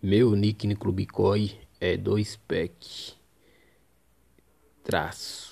Meu nick no Clubicói é 2 pack traço.